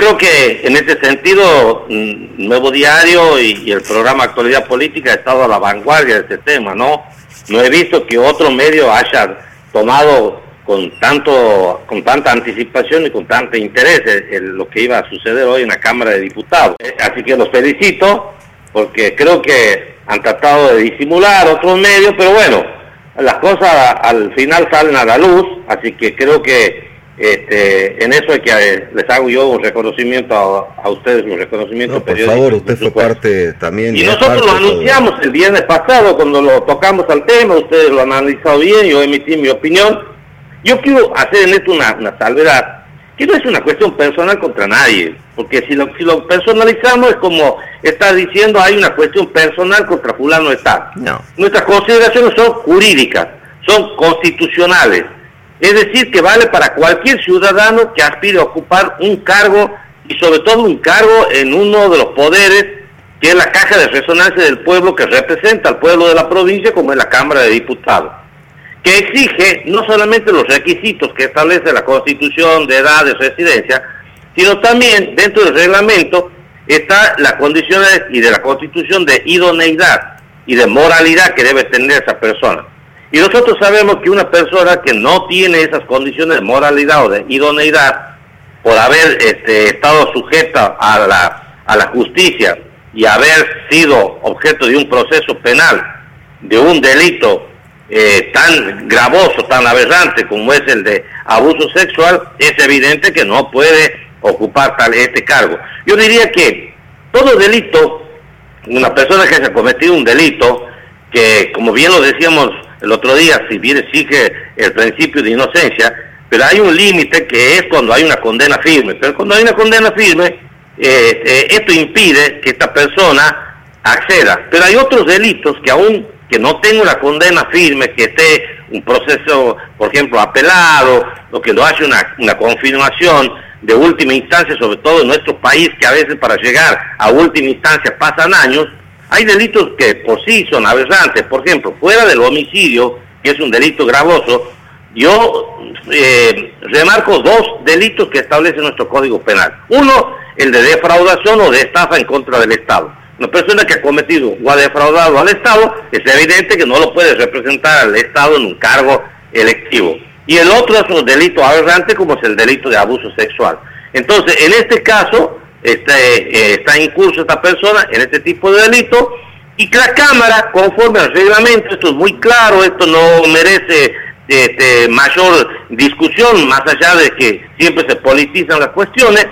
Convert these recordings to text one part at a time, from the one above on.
creo que en ese sentido, mm, Nuevo Diario y, el programa Actualidad Política ha estado a la vanguardia de este tema, ¿no? No he visto que otro medio haya tomado con tanto con tanta anticipación y con tanto interés en, lo que iba a suceder hoy en la Cámara de Diputados. Eh, así que los felicito porque creo que han tratado de disimular otros medios, pero bueno, las cosas al final salen a la luz, así que creo que este, en eso hay que eh, les hago yo un reconocimiento a, ustedes, un reconocimiento no, Por favor, usted fue parte también. Y nosotros lo anunciamos el viernes pasado cuando lo tocamos al tema, ustedes lo han analizado bien, yo emití mi opinión. Yo quiero hacer en esto una, una salvedad, que no es una cuestión personal contra nadie, porque si lo, si lo personalizamos es como está diciendo hay una cuestión personal contra fulano de tal. No. Nuestras consideraciones son jurídicas, son constitucionales es decir, que vale para cualquier ciudadano que aspire a ocupar un cargo y sobre todo un cargo en uno de los poderes que es la caja de resonancia del pueblo que representa al pueblo de la provincia como es la Cámara de Diputados, que exige no solamente los requisitos que establece la Constitución de edad de residencia, sino también dentro del reglamento está la condición y de la Constitución de idoneidad y de moralidad que debe tener esa persona. Y nosotros sabemos que una persona que no tiene esas condiciones de moralidad o de idoneidad por haber este, estado sujeta a la, a la justicia y haber sido objeto de un proceso penal, de un delito eh, tan gravoso, tan aberrante como es el de abuso sexual, es evidente que no puede ocupar tal este cargo. Yo diría que todo delito, una persona que haya cometido un delito, que como bien lo decíamos el otro día, si bien exige el principio de inocencia, pero hay un límite que es cuando hay una condena firme. Pero cuando hay una condena firme, eh, eh, esto impide que esta persona acceda. Pero hay otros delitos que aún que no tenga una condena firme, que esté un proceso, por ejemplo, apelado, o que lo hace una, una confirmación de última instancia, sobre todo en nuestro país, que a veces para llegar a última instancia pasan años, hay delitos que por sí son aberrantes, por ejemplo, fuera del homicidio, que es un delito gravoso, yo eh, remarco dos delitos que establece nuestro Código Penal. Uno, el de defraudación o de estafa en contra del Estado. Una persona que ha cometido o ha defraudado al Estado, es evidente que no lo puede representar al Estado en un cargo electivo. Y el otro es un delito aberrante como es el delito de abuso sexual. Entonces, en este caso, está, eh, en curso esta persona en este tipo de delito y que la Cámara, conforme al reglamento, esto es muy claro, esto no merece este, mayor discusión, más allá de que siempre se politizan las cuestiones,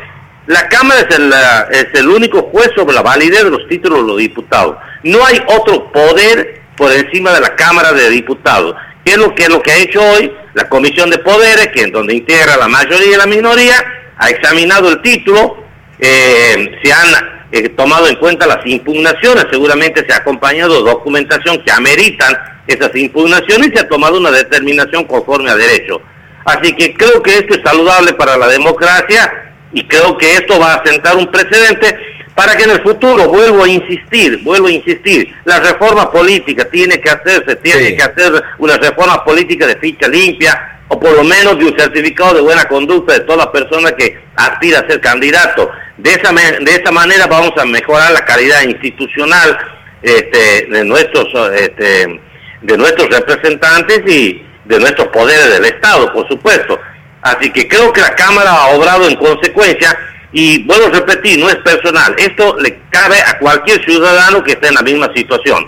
la Cámara es el, es el único juez sobre la validez de los títulos de los diputados. No hay otro poder por encima de la Cámara de Diputados. ¿Qué es lo que, es lo que ha hecho hoy la Comisión de Poderes, que en donde integra la mayoría y la minoría, ha examinado el título, eh, se han eh, tomado en cuenta las impugnaciones, seguramente se ha acompañado documentación que ameritan esas impugnaciones y se ha tomado una determinación conforme a derecho. Así que creo que esto es saludable para la democracia y creo que esto va a sentar un precedente para que en el futuro, vuelvo a insistir, vuelvo a insistir, la reforma política tiene que hacerse, tiene que hacer una reforma política de ficha limpia, o por lo menos de un certificado de buena conducta de toda persona que aspira a ser candidato. De esa, de esa manera vamos a mejorar la calidad institucional este, de, nuestros, este, de nuestros representantes y de nuestros poderes del Estado, por supuesto. Así que creo que la Cámara ha obrado en consecuencia y vuelvo a repetir, no es personal, esto le cabe a cualquier ciudadano que esté en la misma situación.